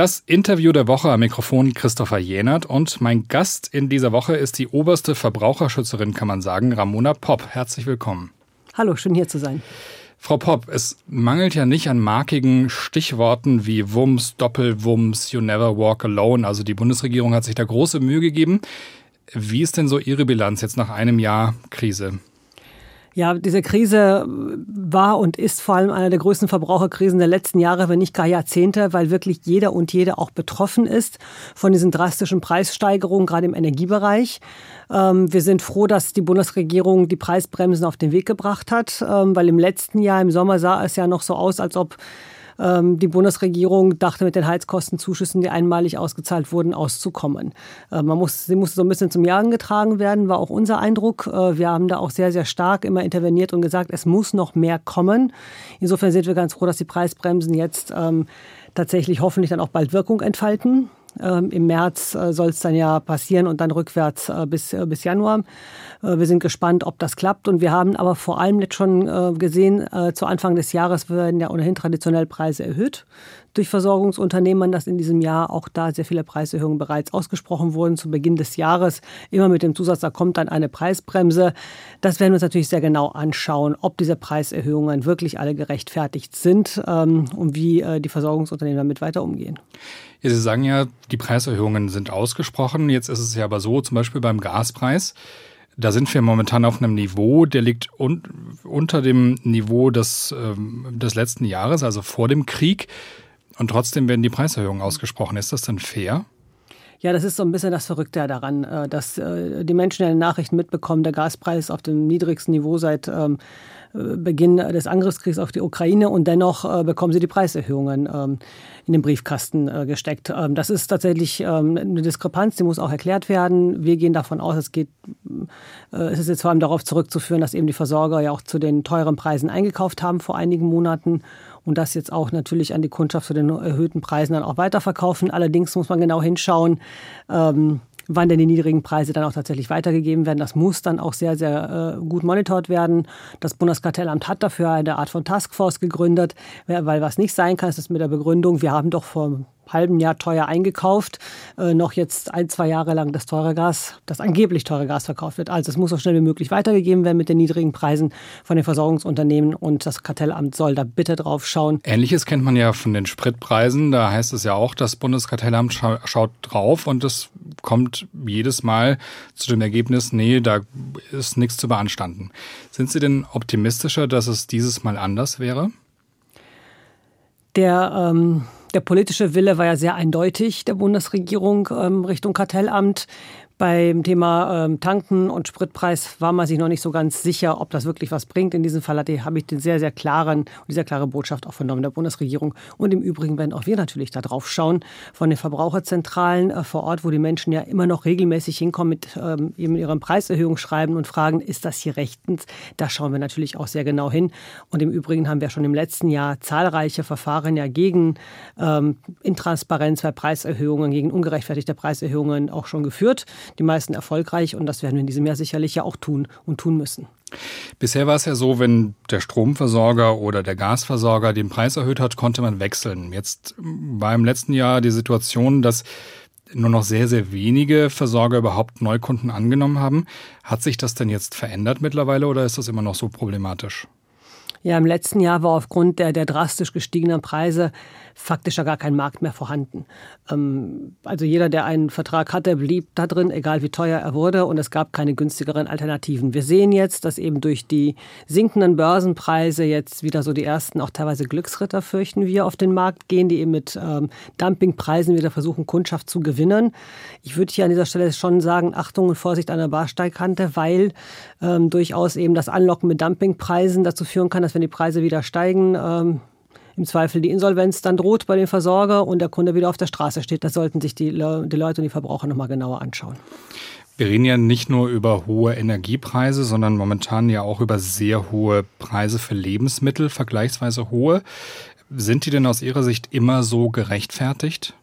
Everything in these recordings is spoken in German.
Das Interview der Woche am Mikrofon Christopher Jenert und mein Gast in dieser Woche ist die oberste Verbraucherschützerin, kann man sagen, Ramona Popp. Herzlich willkommen. Hallo, schön hier zu sein. Frau Popp, es mangelt ja nicht an markigen Stichworten wie Wumms, Doppelwumms, You Never Walk Alone. Also die Bundesregierung hat sich da große Mühe gegeben. Wie ist denn so Ihre Bilanz jetzt nach einem Jahr Krise? Ja, diese Krise war und ist vor allem eine der größten Verbraucherkrisen der letzten Jahre, wenn nicht gar Jahrzehnte, weil wirklich jeder und jede auch betroffen ist von diesen drastischen Preissteigerungen, gerade im Energiebereich. Ähm, wir sind froh, dass die Bundesregierung die Preisbremsen auf den Weg gebracht hat, ähm, weil im letzten Jahr, im Sommer sah es ja noch so aus, als ob ähm, die Bundesregierung dachte, mit den Heizkostenzuschüssen, die einmalig ausgezahlt wurden, auszukommen. Äh, man muss, sie musste so ein bisschen zum Jagen getragen werden, war auch unser Eindruck. Äh, wir haben da auch sehr, sehr stark immer interveniert und gesagt, es muss noch mehr kommen. Insofern sind wir ganz froh, dass die Preisbremsen jetzt ähm, tatsächlich hoffentlich dann auch bald Wirkung entfalten. Ähm, Im März äh, soll es dann ja passieren und dann rückwärts äh, bis, äh, bis Januar. Wir sind gespannt, ob das klappt. Und wir haben aber vor allem jetzt schon gesehen, zu Anfang des Jahres werden ja ohnehin traditionell Preise erhöht durch Versorgungsunternehmen, dass in diesem Jahr auch da sehr viele Preiserhöhungen bereits ausgesprochen wurden zu Beginn des Jahres. Immer mit dem Zusatz, da kommt dann eine Preisbremse. Das werden wir uns natürlich sehr genau anschauen, ob diese Preiserhöhungen wirklich alle gerechtfertigt sind ähm, und wie die Versorgungsunternehmen damit weiter umgehen. Sie sagen ja, die Preiserhöhungen sind ausgesprochen. Jetzt ist es ja aber so, zum Beispiel beim Gaspreis, da sind wir momentan auf einem Niveau, der liegt un unter dem Niveau des, ähm, des letzten Jahres, also vor dem Krieg. Und trotzdem werden die Preiserhöhungen ausgesprochen. Ist das denn fair? Ja, das ist so ein bisschen das Verrückte daran, äh, dass äh, die Menschen in den Nachrichten mitbekommen, der Gaspreis auf dem niedrigsten Niveau seit ähm, äh, Beginn des Angriffskriegs auf die Ukraine und dennoch bekommen sie die Preiserhöhungen ähm, in den Briefkasten gesteckt. Ähm, das ist tatsächlich eine Diskrepanz, die muss auch erklärt werden. Wir gehen davon aus, es geht, es ist jetzt vor allem darauf zurückzuführen, dass eben die Versorger ja auch zu den teuren Preisen eingekauft haben vor einigen Monaten und das jetzt auch natürlich an die Kundschaft zu den erhöhten Preisen dann auch weiterverkaufen. Allerdings muss man genau hinschauen, ähm, wann denn die niedrigen Preise dann auch tatsächlich weitergegeben werden. Das muss dann auch sehr, sehr äh, gut monitort werden. Das Bundeskartellamt hat dafür eine Art von Taskforce gegründet, weil was nicht sein kann, ist das mit der Begründung, wir haben doch vor halben Jahr teuer eingekauft, äh, noch jetzt ein, zwei Jahre lang das teure Gas, das angeblich teure Gas verkauft wird. Also es muss so schnell wie möglich weitergegeben werden mit den niedrigen Preisen von den Versorgungsunternehmen und das Kartellamt soll da bitte drauf schauen. Ähnliches kennt man ja von den Spritpreisen. Da heißt es ja auch, das Bundeskartellamt scha schaut drauf und es kommt jedes Mal zu dem Ergebnis, nee, da ist nichts zu beanstanden. Sind Sie denn optimistischer, dass es dieses Mal anders wäre? Der ähm der politische Wille war ja sehr eindeutig der Bundesregierung ähm, Richtung Kartellamt. Beim Thema ähm, Tanken und Spritpreis war man sich noch nicht so ganz sicher, ob das wirklich was bringt. In diesem Fall habe ich den sehr, sehr klaren und sehr klare Botschaft auch vernommen der Bundesregierung. Und im Übrigen werden auch wir natürlich da drauf schauen von den Verbraucherzentralen äh, vor Ort, wo die Menschen ja immer noch regelmäßig hinkommen mit ähm, eben ihrem Preiserhöhungsschreiben und fragen, ist das hier rechtens? Da schauen wir natürlich auch sehr genau hin. Und im Übrigen haben wir schon im letzten Jahr zahlreiche Verfahren ja gegen ähm, Intransparenz bei Preiserhöhungen, gegen ungerechtfertigte Preiserhöhungen auch schon geführt die meisten erfolgreich und das werden wir in diesem Jahr sicherlich ja auch tun und tun müssen. Bisher war es ja so, wenn der Stromversorger oder der Gasversorger den Preis erhöht hat, konnte man wechseln. Jetzt war im letzten Jahr die Situation, dass nur noch sehr, sehr wenige Versorger überhaupt Neukunden angenommen haben. Hat sich das denn jetzt verändert mittlerweile oder ist das immer noch so problematisch? Ja, im letzten Jahr war aufgrund der, der drastisch gestiegenen Preise faktisch ja gar kein Markt mehr vorhanden. Ähm, also jeder, der einen Vertrag hatte, blieb da drin, egal wie teuer er wurde, und es gab keine günstigeren Alternativen. Wir sehen jetzt, dass eben durch die sinkenden Börsenpreise jetzt wieder so die ersten, auch teilweise Glücksritter, fürchten wir, auf den Markt gehen, die eben mit ähm, Dumpingpreisen wieder versuchen, Kundschaft zu gewinnen. Ich würde hier an dieser Stelle schon sagen, Achtung und Vorsicht an der Barsteigkante, weil ähm, durchaus eben das Anlocken mit Dumpingpreisen dazu führen kann, dass wenn die Preise wieder steigen, ähm, im Zweifel die Insolvenz dann droht bei dem Versorger und der Kunde wieder auf der Straße steht. Das sollten sich die, die Leute und die Verbraucher nochmal genauer anschauen. Wir reden ja nicht nur über hohe Energiepreise, sondern momentan ja auch über sehr hohe Preise für Lebensmittel, vergleichsweise hohe. Sind die denn aus Ihrer Sicht immer so gerechtfertigt?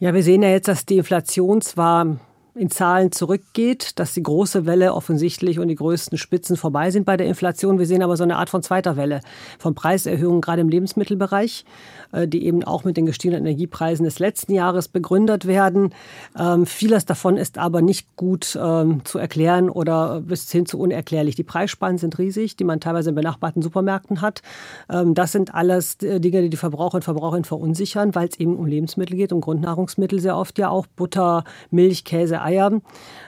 Ja, wir sehen ja jetzt, dass die Inflation zwar in Zahlen zurückgeht, dass die große Welle offensichtlich und die größten Spitzen vorbei sind bei der Inflation. Wir sehen aber so eine Art von zweiter Welle von Preiserhöhungen, gerade im Lebensmittelbereich, äh, die eben auch mit den gestiegenen Energiepreisen des letzten Jahres begründet werden. Ähm, vieles davon ist aber nicht gut ähm, zu erklären oder bis hin zu unerklärlich. Die Preisspannen sind riesig, die man teilweise in benachbarten Supermärkten hat. Ähm, das sind alles äh, Dinge, die die Verbraucher und Verbraucherinnen verunsichern, weil es eben um Lebensmittel geht, um Grundnahrungsmittel sehr oft ja auch Butter, Milch, Käse, Eier.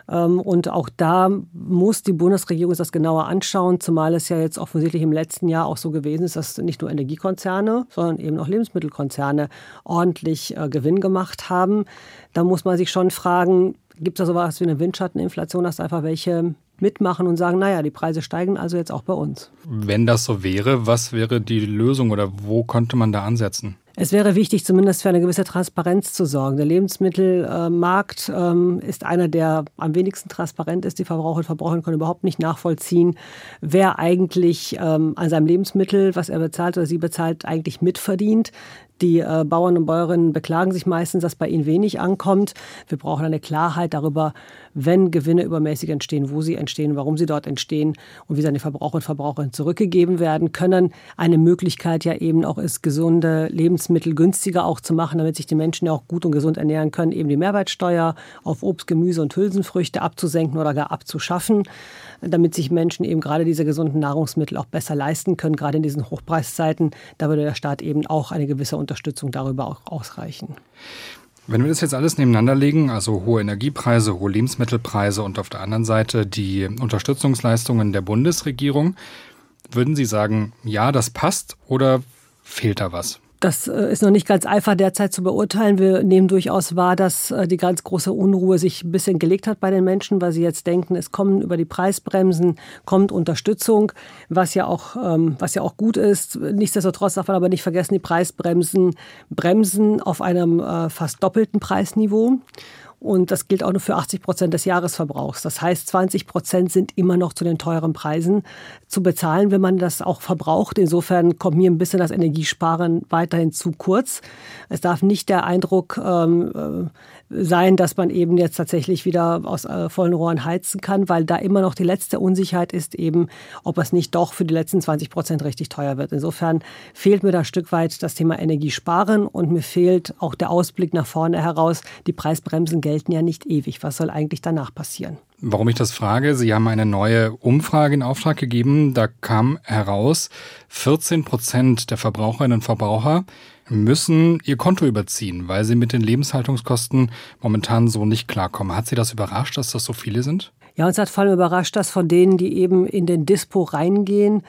Ähm, und auch da muss die Bundesregierung das genauer anschauen, zumal es ja jetzt offensichtlich im letzten Jahr auch so gewesen ist, dass nicht nur Energiekonzerne, sondern eben auch Lebensmittelkonzerne ordentlich äh, Gewinn gemacht haben. Da muss man sich schon fragen, gibt es da sowas wie eine Windschatteninflation, dass einfach welche mitmachen und sagen, naja, die Preise steigen also jetzt auch bei uns. Wenn das so wäre, was wäre die Lösung oder wo konnte man da ansetzen? Es wäre wichtig, zumindest für eine gewisse Transparenz zu sorgen. Der Lebensmittelmarkt ähm, ist einer, der am wenigsten transparent ist. Die Verbraucher und Verbraucher können überhaupt nicht nachvollziehen, wer eigentlich ähm, an seinem Lebensmittel, was er bezahlt oder sie bezahlt, eigentlich mitverdient. Die äh, Bauern und Bäuerinnen beklagen sich meistens, dass bei ihnen wenig ankommt. Wir brauchen eine Klarheit darüber, wenn Gewinne übermäßig entstehen, wo sie entstehen, warum sie dort entstehen und wie sie an die Verbraucher und Verbraucherinnen zurückgegeben werden können. Eine Möglichkeit ja eben auch ist, gesunde Lebensmittel günstiger auch zu machen, damit sich die Menschen ja auch gut und gesund ernähren können, eben die Mehrwertsteuer auf Obst, Gemüse und Hülsenfrüchte abzusenken oder gar abzuschaffen, damit sich Menschen eben gerade diese gesunden Nahrungsmittel auch besser leisten können, gerade in diesen Hochpreiszeiten. Da würde der Staat eben auch eine gewisse Unterstützung darüber auch ausreichen. Wenn wir das jetzt alles nebeneinander legen, also hohe Energiepreise, hohe Lebensmittelpreise und auf der anderen Seite die Unterstützungsleistungen der Bundesregierung, würden Sie sagen, ja, das passt oder fehlt da was? Das äh, ist noch nicht ganz einfach derzeit zu beurteilen. Wir nehmen durchaus wahr, dass äh, die ganz große Unruhe sich ein bisschen gelegt hat bei den Menschen, weil sie jetzt denken, es kommen über die Preisbremsen, kommt Unterstützung, was ja auch, ähm, was ja auch gut ist. Nichtsdestotrotz darf man aber nicht vergessen, die Preisbremsen bremsen auf einem äh, fast doppelten Preisniveau. Und das gilt auch nur für 80 Prozent des Jahresverbrauchs. Das heißt, 20 Prozent sind immer noch zu den teuren Preisen zu bezahlen, wenn man das auch verbraucht. Insofern kommt mir ein bisschen das Energiesparen weiterhin zu kurz. Es darf nicht der Eindruck ähm, sein, dass man eben jetzt tatsächlich wieder aus äh, vollen Rohren heizen kann, weil da immer noch die letzte Unsicherheit ist eben, ob es nicht doch für die letzten 20 Prozent richtig teuer wird. Insofern fehlt mir da ein Stück weit das Thema Energiesparen und mir fehlt auch der Ausblick nach vorne heraus. Die Preisbremsen gelten ja nicht ewig. Was soll eigentlich danach passieren? Warum ich das frage, Sie haben eine neue Umfrage in Auftrag gegeben. Da kam heraus, 14 Prozent der Verbraucherinnen und Verbraucher müssen ihr Konto überziehen, weil sie mit den Lebenshaltungskosten momentan so nicht klarkommen. Hat Sie das überrascht, dass das so viele sind? Ja, uns hat vor allem überrascht, dass von denen, die eben in den Dispo reingehen,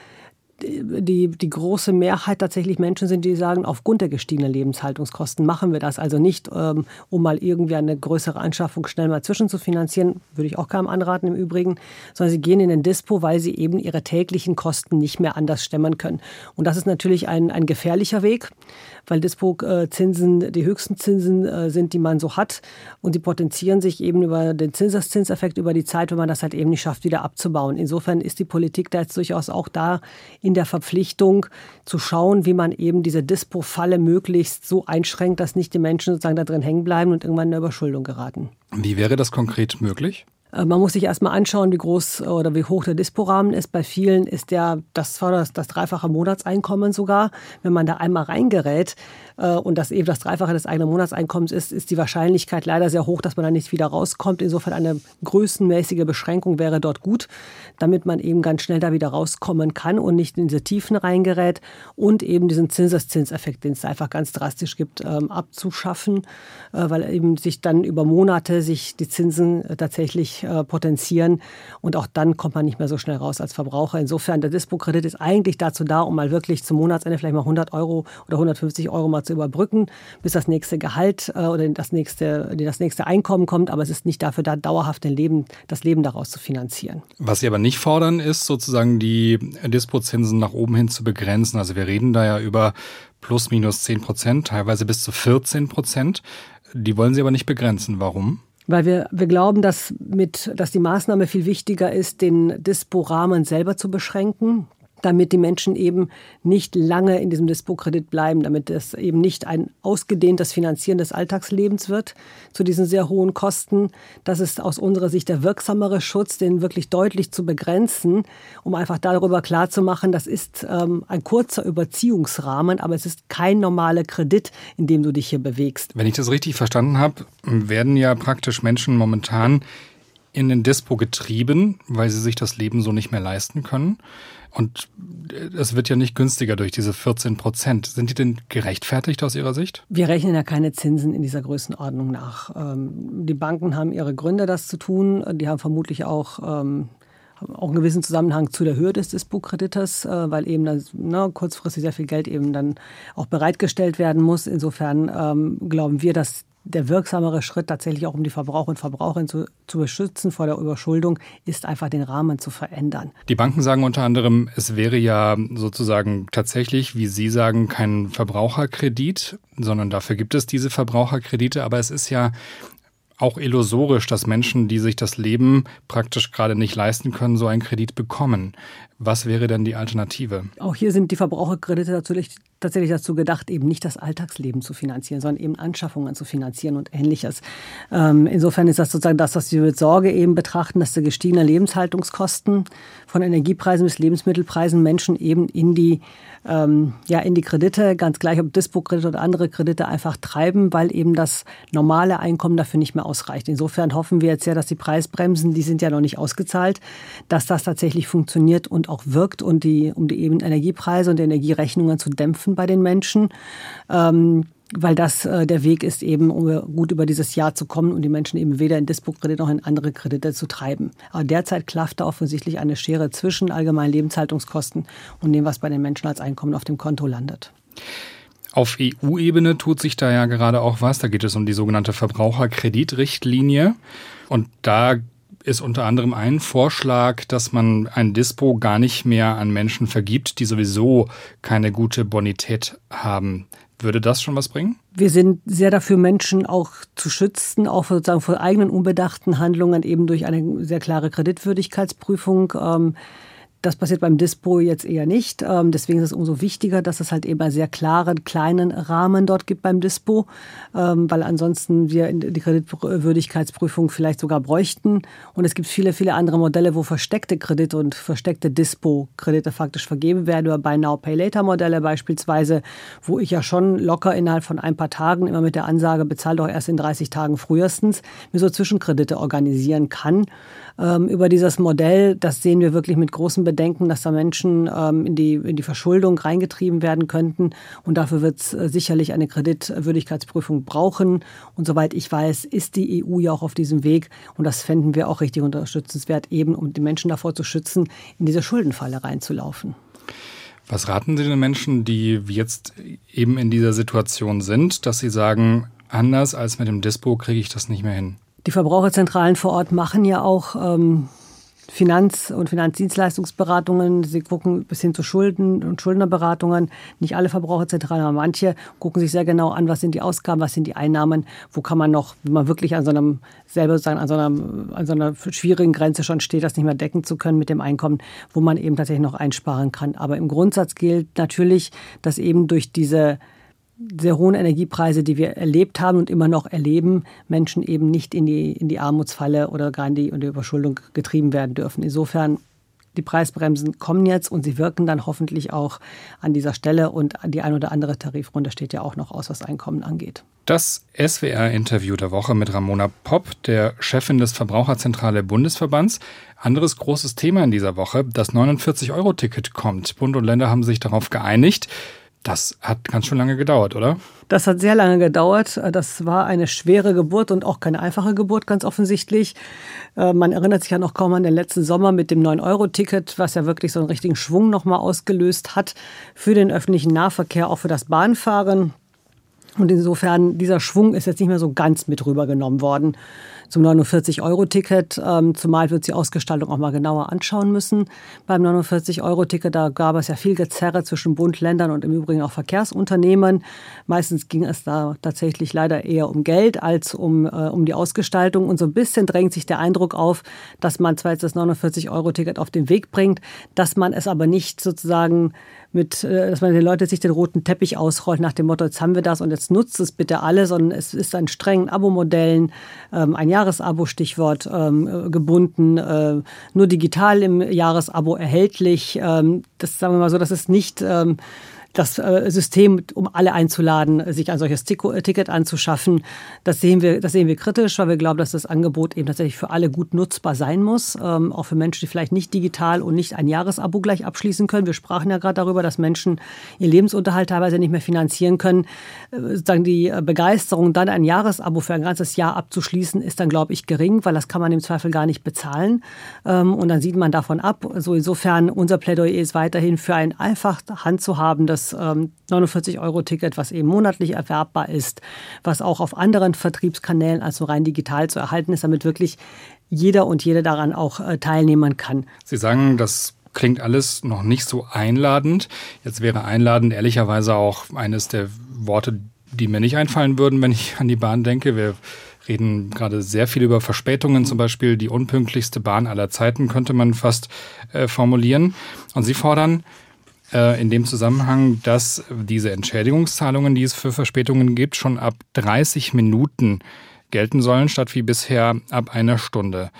die, die große Mehrheit tatsächlich Menschen sind, die sagen, aufgrund der gestiegenen Lebenshaltungskosten machen wir das. Also nicht, ähm, um mal irgendwie eine größere Anschaffung schnell mal zwischen zu finanzieren, würde ich auch keinem anraten im Übrigen, sondern sie gehen in den Dispo, weil sie eben ihre täglichen Kosten nicht mehr anders stemmen können. Und das ist natürlich ein, ein gefährlicher Weg, weil Dispo-Zinsen die höchsten Zinsen äh, sind, die man so hat. Und die potenzieren sich eben über den Zinseszinseffekt über die Zeit, wenn man das halt eben nicht schafft, wieder abzubauen. Insofern ist die Politik da jetzt durchaus auch da in der Verpflichtung zu schauen, wie man eben diese Dispo-Falle möglichst so einschränkt, dass nicht die Menschen sozusagen da drin hängen bleiben und irgendwann in eine Überschuldung geraten. Wie wäre das konkret möglich? Äh, man muss sich erstmal anschauen, wie groß oder wie hoch der Disporahmen ist. Bei vielen ist der das, das, das dreifache Monatseinkommen sogar. Wenn man da einmal reingerät äh, und das eben das Dreifache des eigenen Monatseinkommens ist, ist die Wahrscheinlichkeit leider sehr hoch, dass man da nicht wieder rauskommt. Insofern eine größenmäßige Beschränkung wäre dort gut, damit man eben ganz schnell da wieder rauskommen kann und nicht in diese Tiefen reingerät und eben diesen Zinseszinseffekt, den es einfach ganz drastisch gibt, ähm, abzuschaffen, äh, weil eben sich dann über Monate sich die Zinsen tatsächlich äh, potenzieren. Und auch dann kommt man nicht mehr so schnell raus als Verbraucher. Insofern, der Dispo-Kredit ist eigentlich dazu da, um mal wirklich zum Monatsende vielleicht mal 100 Euro oder 150 Euro mal zu überbrücken, bis das nächste Gehalt äh, oder das nächste, das nächste Einkommen kommt. Aber es ist nicht dafür da, dauerhaft den Leben, das Leben daraus zu finanzieren. Was Sie aber nicht fordern, ist sozusagen die Dispo-Zinsen nach oben hin zu begrenzen. Also wir reden da ja über plus minus 10 Prozent, teilweise bis zu 14 Prozent. Die wollen Sie aber nicht begrenzen. Warum? Weil wir, wir glauben, dass, mit, dass die Maßnahme viel wichtiger ist, den Dispo-Rahmen selber zu beschränken. Damit die Menschen eben nicht lange in diesem Dispo-Kredit bleiben, damit es eben nicht ein ausgedehntes Finanzieren des Alltagslebens wird zu diesen sehr hohen Kosten. Das ist aus unserer Sicht der wirksamere Schutz, den wirklich deutlich zu begrenzen, um einfach darüber klarzumachen, das ist ähm, ein kurzer Überziehungsrahmen, aber es ist kein normaler Kredit, in dem du dich hier bewegst. Wenn ich das richtig verstanden habe, werden ja praktisch Menschen momentan in den Dispo getrieben, weil sie sich das Leben so nicht mehr leisten können. Und es wird ja nicht günstiger durch diese 14 Prozent. Sind die denn gerechtfertigt aus Ihrer Sicht? Wir rechnen ja keine Zinsen in dieser Größenordnung nach. Ähm, die Banken haben ihre Gründe, das zu tun. Die haben vermutlich auch ähm, auch einen gewissen Zusammenhang zu der Höhe des Dispo-Kredites, äh, weil eben dann ne, kurzfristig sehr viel Geld eben dann auch bereitgestellt werden muss. Insofern ähm, glauben wir, dass der wirksamere Schritt tatsächlich auch, um die Verbraucher und Verbraucherinnen zu, zu beschützen vor der Überschuldung, ist einfach den Rahmen zu verändern. Die Banken sagen unter anderem, es wäre ja sozusagen tatsächlich, wie Sie sagen, kein Verbraucherkredit, sondern dafür gibt es diese Verbraucherkredite. Aber es ist ja auch illusorisch, dass Menschen, die sich das Leben praktisch gerade nicht leisten können, so einen Kredit bekommen. Was wäre denn die Alternative? Auch hier sind die Verbraucherkredite natürlich tatsächlich dazu gedacht, eben nicht das Alltagsleben zu finanzieren, sondern eben Anschaffungen zu finanzieren und ähnliches. Ähm, insofern ist das sozusagen das, was wir mit Sorge eben betrachten, dass die gestiegenen Lebenshaltungskosten von Energiepreisen bis Lebensmittelpreisen Menschen eben in die ähm, ja in die Kredite, ganz gleich ob Dispo-Kredite oder andere Kredite einfach treiben, weil eben das normale Einkommen dafür nicht mehr ausreicht. Insofern hoffen wir jetzt ja, dass die Preisbremsen, die sind ja noch nicht ausgezahlt, dass das tatsächlich funktioniert und auch wirkt und die, um die eben Energiepreise und die Energierechnungen zu dämpfen bei den Menschen. Ähm, weil das äh, der Weg ist, eben um gut über dieses Jahr zu kommen und die Menschen eben weder in Dispo-Kredite noch in andere Kredite zu treiben. Aber derzeit klafft da offensichtlich eine Schere zwischen allgemeinen Lebenshaltungskosten und dem, was bei den Menschen als Einkommen auf dem Konto landet. Auf EU-Ebene tut sich da ja gerade auch was. Da geht es um die sogenannte Verbraucherkreditrichtlinie. Und da ist unter anderem ein Vorschlag, dass man ein Dispo gar nicht mehr an Menschen vergibt, die sowieso keine gute Bonität haben. Würde das schon was bringen? Wir sind sehr dafür, Menschen auch zu schützen, auch sozusagen vor eigenen unbedachten Handlungen, eben durch eine sehr klare Kreditwürdigkeitsprüfung. Ähm, das passiert beim Dispo jetzt eher nicht. Ähm, deswegen ist es umso wichtiger, dass es halt eben einen sehr klaren, kleinen Rahmen dort gibt beim Dispo, ähm, weil ansonsten wir die Kreditwürdigkeitsprüfung vielleicht sogar bräuchten. Und es gibt viele, viele andere Modelle, wo versteckte Kredite und versteckte Dispo-Kredite faktisch vergeben werden, über Buy Now, Pay Later Modelle beispielsweise, wo ich ja schon locker innerhalb von ein paar Tagen immer mit der Ansage, bezahl doch erst in 30 Tagen frühestens, mir so Zwischenkredite organisieren kann. Ähm, über dieses Modell, das sehen wir wirklich mit großen Bedenken, dass da Menschen ähm, in, die, in die Verschuldung reingetrieben werden könnten. Und dafür wird es äh, sicherlich eine Kreditwürdigkeitsprüfung brauchen. Und soweit ich weiß, ist die EU ja auch auf diesem Weg. Und das fänden wir auch richtig unterstützenswert, eben um die Menschen davor zu schützen, in diese Schuldenfalle reinzulaufen. Was raten Sie den Menschen, die jetzt eben in dieser Situation sind, dass sie sagen, anders als mit dem Dispo kriege ich das nicht mehr hin? Die Verbraucherzentralen vor Ort machen ja auch ähm, Finanz- und Finanzdienstleistungsberatungen. Sie gucken bis hin zu Schulden- und Schuldnerberatungen. Nicht alle Verbraucherzentralen, aber manche gucken sich sehr genau an, was sind die Ausgaben, was sind die Einnahmen, wo kann man noch, wenn man wirklich an so einem selber sozusagen an so einer, an so einer schwierigen Grenze schon steht, das nicht mehr decken zu können mit dem Einkommen, wo man eben tatsächlich noch einsparen kann. Aber im Grundsatz gilt natürlich, dass eben durch diese sehr hohen Energiepreise, die wir erlebt haben und immer noch erleben, Menschen eben nicht in die, in die Armutsfalle oder gar in die, in die Überschuldung getrieben werden dürfen. Insofern die Preisbremsen kommen jetzt und sie wirken dann hoffentlich auch an dieser Stelle und die ein oder andere Tarifrunde steht ja auch noch aus, was Einkommen angeht. Das SWR-Interview der Woche mit Ramona Popp, der Chefin des Verbraucherzentrale Bundesverbands. Anderes großes Thema in dieser Woche, das 49-Euro-Ticket kommt. Bund und Länder haben sich darauf geeinigt. Das hat ganz schön lange gedauert, oder? Das hat sehr lange gedauert. Das war eine schwere Geburt und auch keine einfache Geburt, ganz offensichtlich. Äh, man erinnert sich ja noch kaum an den letzten Sommer mit dem 9-Euro-Ticket, was ja wirklich so einen richtigen Schwung nochmal ausgelöst hat für den öffentlichen Nahverkehr, auch für das Bahnfahren. Und insofern, dieser Schwung ist jetzt nicht mehr so ganz mit rübergenommen worden. Zum 49-Euro-Ticket, ähm, zumal wir die Ausgestaltung auch mal genauer anschauen müssen. Beim 49-Euro-Ticket, da gab es ja viel Gezerre zwischen Bund, Ländern und im Übrigen auch Verkehrsunternehmen. Meistens ging es da tatsächlich leider eher um Geld als um, äh, um die Ausgestaltung. Und so ein bisschen drängt sich der Eindruck auf, dass man zwar jetzt das 49-Euro-Ticket auf den Weg bringt, dass man es aber nicht sozusagen mit, äh, dass man den Leuten sich den roten Teppich ausrollt nach dem Motto, jetzt haben wir das und jetzt nutzt es bitte alle, sondern es ist an strengen Abo-Modellen, ähm, ein Jahresabo, Stichwort, ähm, gebunden, äh, nur digital im Jahresabo erhältlich. Ähm, das sagen wir mal so, das ist nicht das äh, System, um alle einzuladen, sich ein solches äh, Ticket anzuschaffen. Das sehen wir, das sehen wir kritisch, weil wir glauben, dass das Angebot eben tatsächlich für alle gut nutzbar sein muss, ähm, auch für Menschen, die vielleicht nicht digital und nicht ein Jahresabo gleich abschließen können. Wir sprachen ja gerade darüber, dass Menschen ihren Lebensunterhalt teilweise nicht mehr finanzieren können. Äh, sozusagen die Begeisterung, dann ein Jahresabo für ein ganzes Jahr abzuschließen, ist dann, glaube ich, gering, weil das kann man im Zweifel gar nicht bezahlen. Ähm, und dann sieht man davon ab. So insofern unser Plädoyer ist weiterhin für ein einfach Hand zu haben, das das 49-Euro-Ticket, ähm, was eben monatlich erwerbbar ist, was auch auf anderen Vertriebskanälen als so rein digital zu erhalten ist, damit wirklich jeder und jede daran auch äh, teilnehmen kann. Sie sagen, das klingt alles noch nicht so einladend. Jetzt wäre einladend ehrlicherweise auch eines der Worte, die mir nicht einfallen würden, wenn ich an die Bahn denke. Wir reden gerade sehr viel über Verspätungen, zum Beispiel die unpünktlichste Bahn aller Zeiten, könnte man fast äh, formulieren. Und Sie fordern äh, in dem Zusammenhang, dass diese Entschädigungszahlungen, die es für Verspätungen gibt, schon ab 30 Minuten gelten sollen, statt wie bisher ab einer Stunde.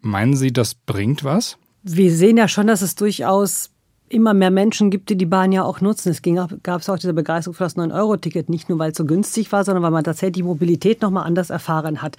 Meinen Sie, das bringt was? Wir sehen ja schon, dass es durchaus immer mehr Menschen gibt, die die Bahn ja auch nutzen. Es gab es auch diese Begeisterung für das 9-Euro-Ticket, nicht nur weil es so günstig war, sondern weil man tatsächlich die Mobilität nochmal anders erfahren hat.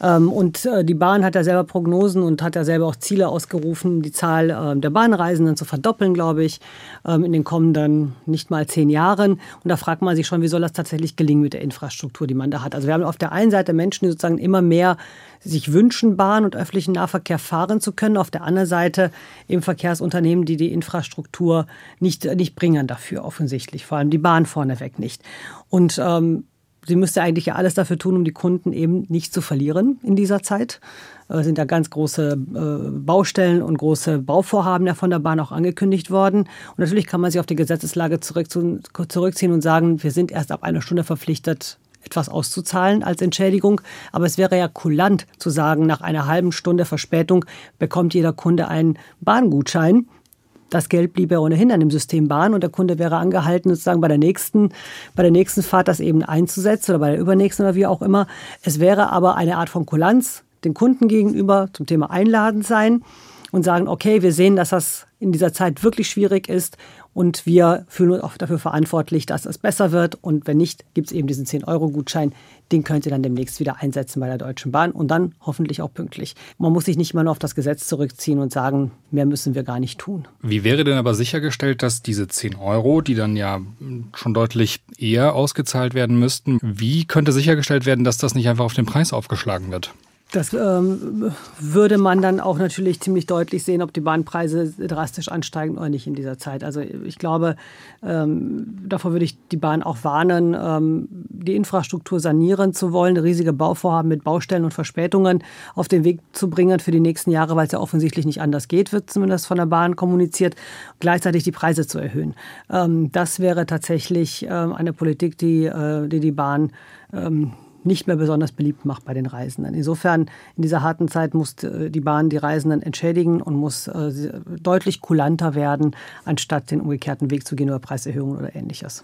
Ähm, und äh, die Bahn hat ja selber Prognosen und hat ja selber auch Ziele ausgerufen, die Zahl ähm, der Bahnreisenden zu verdoppeln, glaube ich, ähm, in den kommenden nicht mal zehn Jahren. Und da fragt man sich schon, wie soll das tatsächlich gelingen mit der Infrastruktur, die man da hat. Also wir haben auf der einen Seite Menschen, die sozusagen immer mehr sich wünschen, Bahn und öffentlichen Nahverkehr fahren zu können. Auf der anderen Seite eben Verkehrsunternehmen, die die Infrastruktur nicht, nicht bringen dafür offensichtlich, vor allem die Bahn vorneweg nicht. Und ähm, sie müsste eigentlich ja alles dafür tun, um die Kunden eben nicht zu verlieren in dieser Zeit. Es sind da ganz große äh, Baustellen und große Bauvorhaben ja von der Bahn auch angekündigt worden. Und natürlich kann man sich auf die Gesetzeslage zurückziehen und sagen, wir sind erst ab einer Stunde verpflichtet, etwas auszuzahlen als Entschädigung. Aber es wäre ja kulant zu sagen, nach einer halben Stunde Verspätung bekommt jeder Kunde einen Bahngutschein. Das Geld bliebe ohnehin an dem System Bahn und der Kunde wäre angehalten, sozusagen bei der nächsten, bei der nächsten Fahrt das eben einzusetzen oder bei der übernächsten oder wie auch immer. Es wäre aber eine Art von Kulanz den Kunden gegenüber zum Thema Einladen sein und sagen, okay, wir sehen, dass das in dieser Zeit wirklich schwierig ist und wir fühlen uns auch dafür verantwortlich, dass es besser wird. Und wenn nicht, gibt es eben diesen 10-Euro-Gutschein. Den könnt ihr dann demnächst wieder einsetzen bei der Deutschen Bahn und dann hoffentlich auch pünktlich. Man muss sich nicht immer nur auf das Gesetz zurückziehen und sagen, mehr müssen wir gar nicht tun. Wie wäre denn aber sichergestellt, dass diese 10 Euro, die dann ja schon deutlich eher ausgezahlt werden müssten, wie könnte sichergestellt werden, dass das nicht einfach auf den Preis aufgeschlagen wird? Das ähm, würde man dann auch natürlich ziemlich deutlich sehen, ob die Bahnpreise drastisch ansteigen oder nicht in dieser Zeit. Also ich glaube, ähm, davor würde ich die Bahn auch warnen, ähm, die Infrastruktur sanieren zu wollen, riesige Bauvorhaben mit Baustellen und Verspätungen auf den Weg zu bringen für die nächsten Jahre, weil es ja offensichtlich nicht anders geht, wird zumindest von der Bahn kommuniziert, gleichzeitig die Preise zu erhöhen. Ähm, das wäre tatsächlich ähm, eine Politik, die äh, die, die Bahn ähm, nicht mehr besonders beliebt macht bei den Reisenden. Insofern in dieser harten Zeit muss äh, die Bahn die Reisenden entschädigen und muss äh, deutlich kulanter werden, anstatt den umgekehrten Weg zu gehen über Preiserhöhungen oder ähnliches.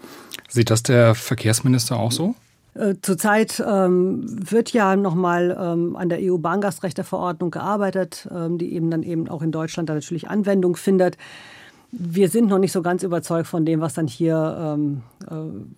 Sieht das der Verkehrsminister auch so? Äh, zurzeit ähm, wird ja nochmal ähm, an der EU-Bahngastrechteverordnung gearbeitet, ähm, die eben dann eben auch in Deutschland dann natürlich Anwendung findet wir sind noch nicht so ganz überzeugt von dem, was dann hier ähm, äh,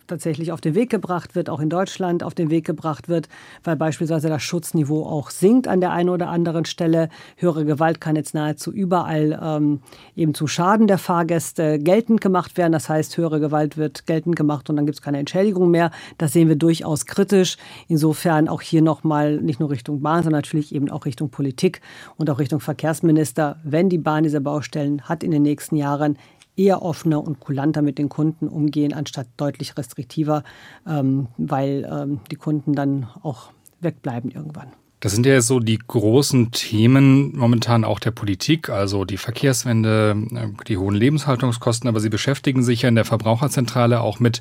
tatsächlich auf den Weg gebracht wird, auch in Deutschland auf den Weg gebracht wird, weil beispielsweise das Schutzniveau auch sinkt an der einen oder anderen Stelle. Höhere Gewalt kann jetzt nahezu überall ähm, eben zu Schaden der Fahrgäste geltend gemacht werden. Das heißt, höhere Gewalt wird geltend gemacht und dann gibt es keine Entschädigung mehr. Das sehen wir durchaus kritisch. Insofern auch hier nochmal nicht nur Richtung Bahn, sondern natürlich eben auch Richtung Politik und auch Richtung Verkehrsminister. Wenn die Bahn diese Baustellen hat in den nächsten Jahren, Versicherern eher offener und kulanter mit den Kunden umgehen, anstatt deutlich restriktiver, ähm, weil ähm, die Kunden dann auch wegbleiben irgendwann. Das sind ja so die großen Themen momentan auch der Politik, also die Verkehrswende, die hohen Lebenshaltungskosten, aber Sie beschäftigen sich ja in der Verbraucherzentrale auch mit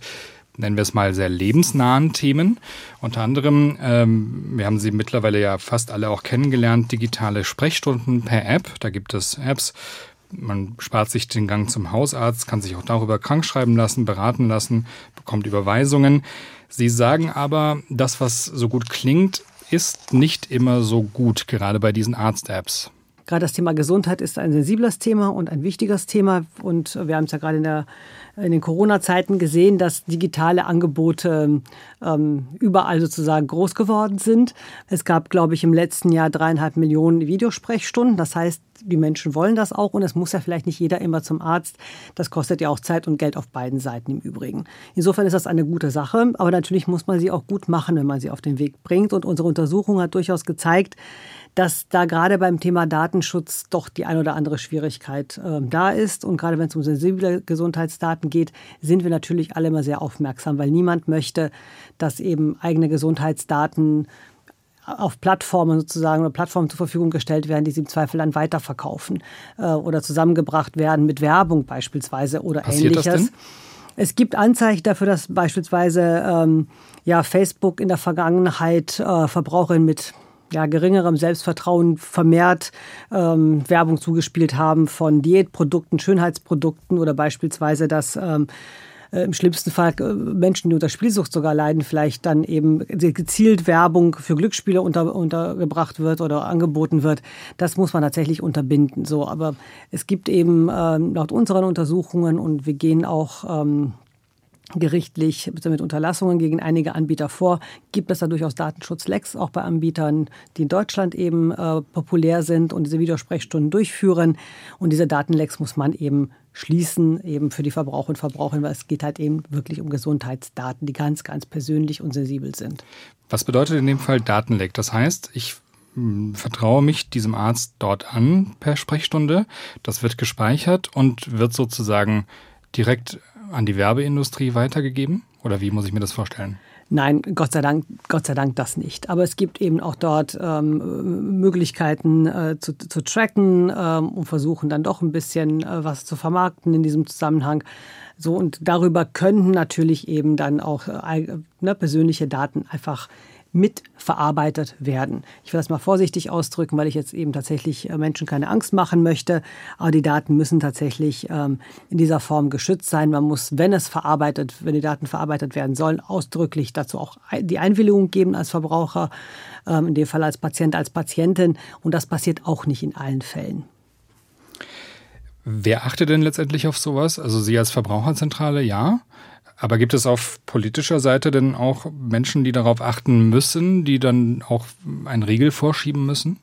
nennen wir es mal, sehr lebensnahen Themen. Unter anderem, ähm, wir haben sie mittlerweile ja fast alle auch kennengelernt, digitale Sprechstunden per App. Da gibt es Apps. Man spart sich den Gang zum Hausarzt, kann sich auch darüber krankschreiben lassen, beraten lassen, bekommt Überweisungen. Sie sagen aber, das, was so gut klingt, ist nicht immer so gut, gerade bei diesen Arzt-Apps. Gerade das Thema Gesundheit ist ein sensibles Thema und ein wichtiges Thema. Und wir haben es ja gerade in, der, in den Corona-Zeiten gesehen, dass digitale Angebote ähm, überall sozusagen groß geworden sind. Es gab, glaube ich, im letzten Jahr dreieinhalb Millionen Videosprechstunden. Das heißt, die Menschen wollen das auch und es muss ja vielleicht nicht jeder immer zum Arzt. Das kostet ja auch Zeit und Geld auf beiden Seiten im Übrigen. Insofern ist das eine gute Sache, aber natürlich muss man sie auch gut machen, wenn man sie auf den Weg bringt. Und unsere Untersuchung hat durchaus gezeigt, dass da gerade beim Thema Datenschutz doch die ein oder andere Schwierigkeit äh, da ist. Und gerade wenn es um sensible Gesundheitsdaten geht, sind wir natürlich alle immer sehr aufmerksam, weil niemand möchte, dass eben eigene Gesundheitsdaten auf Plattformen sozusagen oder Plattformen zur Verfügung gestellt werden, die sie im Zweifel dann weiterverkaufen äh, oder zusammengebracht werden mit Werbung beispielsweise oder Passiert ähnliches. Das denn? Es gibt Anzeichen dafür, dass beispielsweise ähm, ja, Facebook in der Vergangenheit äh, Verbraucherinnen mit ja, geringerem Selbstvertrauen vermehrt ähm, Werbung zugespielt haben von Diätprodukten, Schönheitsprodukten oder beispielsweise, dass ähm, äh, im schlimmsten Fall äh, Menschen, die unter Spielsucht sogar leiden, vielleicht dann eben gezielt Werbung für Glücksspiele unter, untergebracht wird oder angeboten wird. Das muss man tatsächlich unterbinden. So, aber es gibt eben äh, laut unseren Untersuchungen und wir gehen auch ähm, gerichtlich mit Unterlassungen gegen einige Anbieter vor. Gibt es da durchaus Datenschutzlecks auch bei Anbietern, die in Deutschland eben äh, populär sind und diese Videosprechstunden durchführen. Und diese Datenlecks muss man eben schließen, eben für die Verbraucher und Verbraucherinnen, weil es geht halt eben wirklich um Gesundheitsdaten, die ganz, ganz persönlich und sensibel sind. Was bedeutet in dem Fall Datenleck? Das heißt, ich hm, vertraue mich diesem Arzt dort an per Sprechstunde. Das wird gespeichert und wird sozusagen direkt an die Werbeindustrie weitergegeben? Oder wie muss ich mir das vorstellen? Nein, Gott sei Dank, Gott sei Dank das nicht. Aber es gibt eben auch dort ähm, Möglichkeiten äh, zu, zu, tracken ähm, und versuchen dann doch ein bisschen äh, was zu vermarkten in diesem Zusammenhang. So und darüber könnten natürlich eben dann auch äh, ne, persönliche Daten einfach mitverarbeitet werden. Ich will das mal vorsichtig ausdrücken, weil ich jetzt eben tatsächlich äh, Menschen keine Angst machen möchte. Aber die Daten müssen tatsächlich ähm, in dieser Form geschützt sein. Man muss, wenn es verarbeitet, wenn die Daten verarbeitet werden sollen, ausdrücklich dazu auch die Einwilligung geben als Verbraucher, ähm, in dem Fall als Patient, als Patientin. Und das passiert auch nicht in allen Fällen. Wer achtet denn letztendlich auf sowas? Also Sie als Verbraucherzentrale, ja. Aber gibt es auf politischer Seite denn auch Menschen, die darauf achten müssen, die dann auch einen Riegel vorschieben müssen?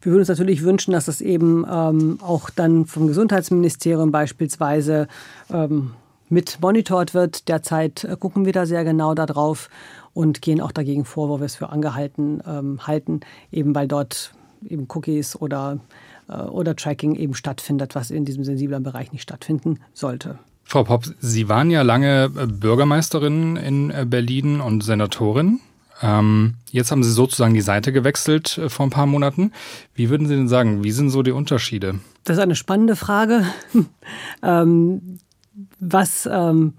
Wir würden uns natürlich wünschen, dass das eben ähm, auch dann vom Gesundheitsministerium beispielsweise ähm, mit monitort wird. Derzeit äh, gucken wir da sehr genau darauf und gehen auch dagegen vor, wo wir es für angehalten ähm, halten, eben weil dort eben Cookies oder, äh, oder Tracking eben stattfindet, was in diesem sensiblen Bereich nicht stattfinden sollte. Frau Popp, Sie waren ja lange äh, Bürgermeisterin in äh, Berlin und Senatorin. Ähm, jetzt haben Sie sozusagen die Seite gewechselt äh, vor ein paar Monaten. Wie würden Sie denn sagen, wie sind so die Unterschiede? Das ist eine spannende Frage. ähm, was ähm,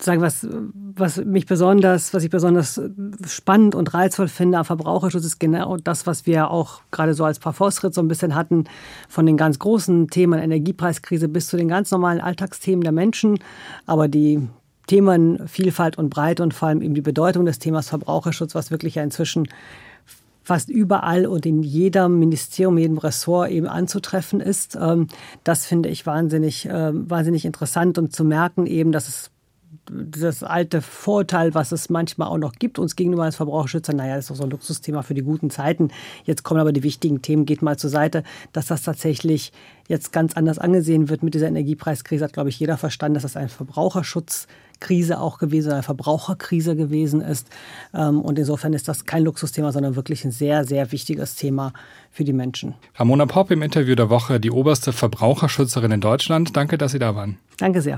sagen, was, was mich besonders, was ich besonders spannend und reizvoll finde am Verbraucherschutz, ist genau das, was wir auch gerade so als Parforce-Schritt so ein bisschen hatten, von den ganz großen Themen Energiepreiskrise bis zu den ganz normalen Alltagsthemen der Menschen. Aber die Themen Vielfalt und Breite und vor allem eben die Bedeutung des Themas Verbraucherschutz, was wirklich ja inzwischen fast überall und in jedem Ministerium, jedem Ressort eben anzutreffen ist. Ähm, das finde ich wahnsinnig, ähm, wahnsinnig interessant und zu merken eben, dass es das alte Vorteil, was es manchmal auch noch gibt, uns gegenüber als Verbraucherschützer, naja, das ist doch so ein Luxusthema für die guten Zeiten. Jetzt kommen aber die wichtigen Themen, geht mal zur Seite, dass das tatsächlich jetzt ganz anders angesehen wird mit dieser Energiepreiskrise, hat, glaube ich, jeder verstanden, dass das ein Verbraucherschutzkrise auch gewesen, eine Verbraucherkrise gewesen ist. Ähm, und insofern ist das kein Luxusthema, sondern wirklich ein sehr, sehr wichtiges Thema für die Menschen. Ramona Popp im Interview der Woche, die oberste Verbraucherschützerin in Deutschland. Danke, dass Sie da waren. Danke sehr.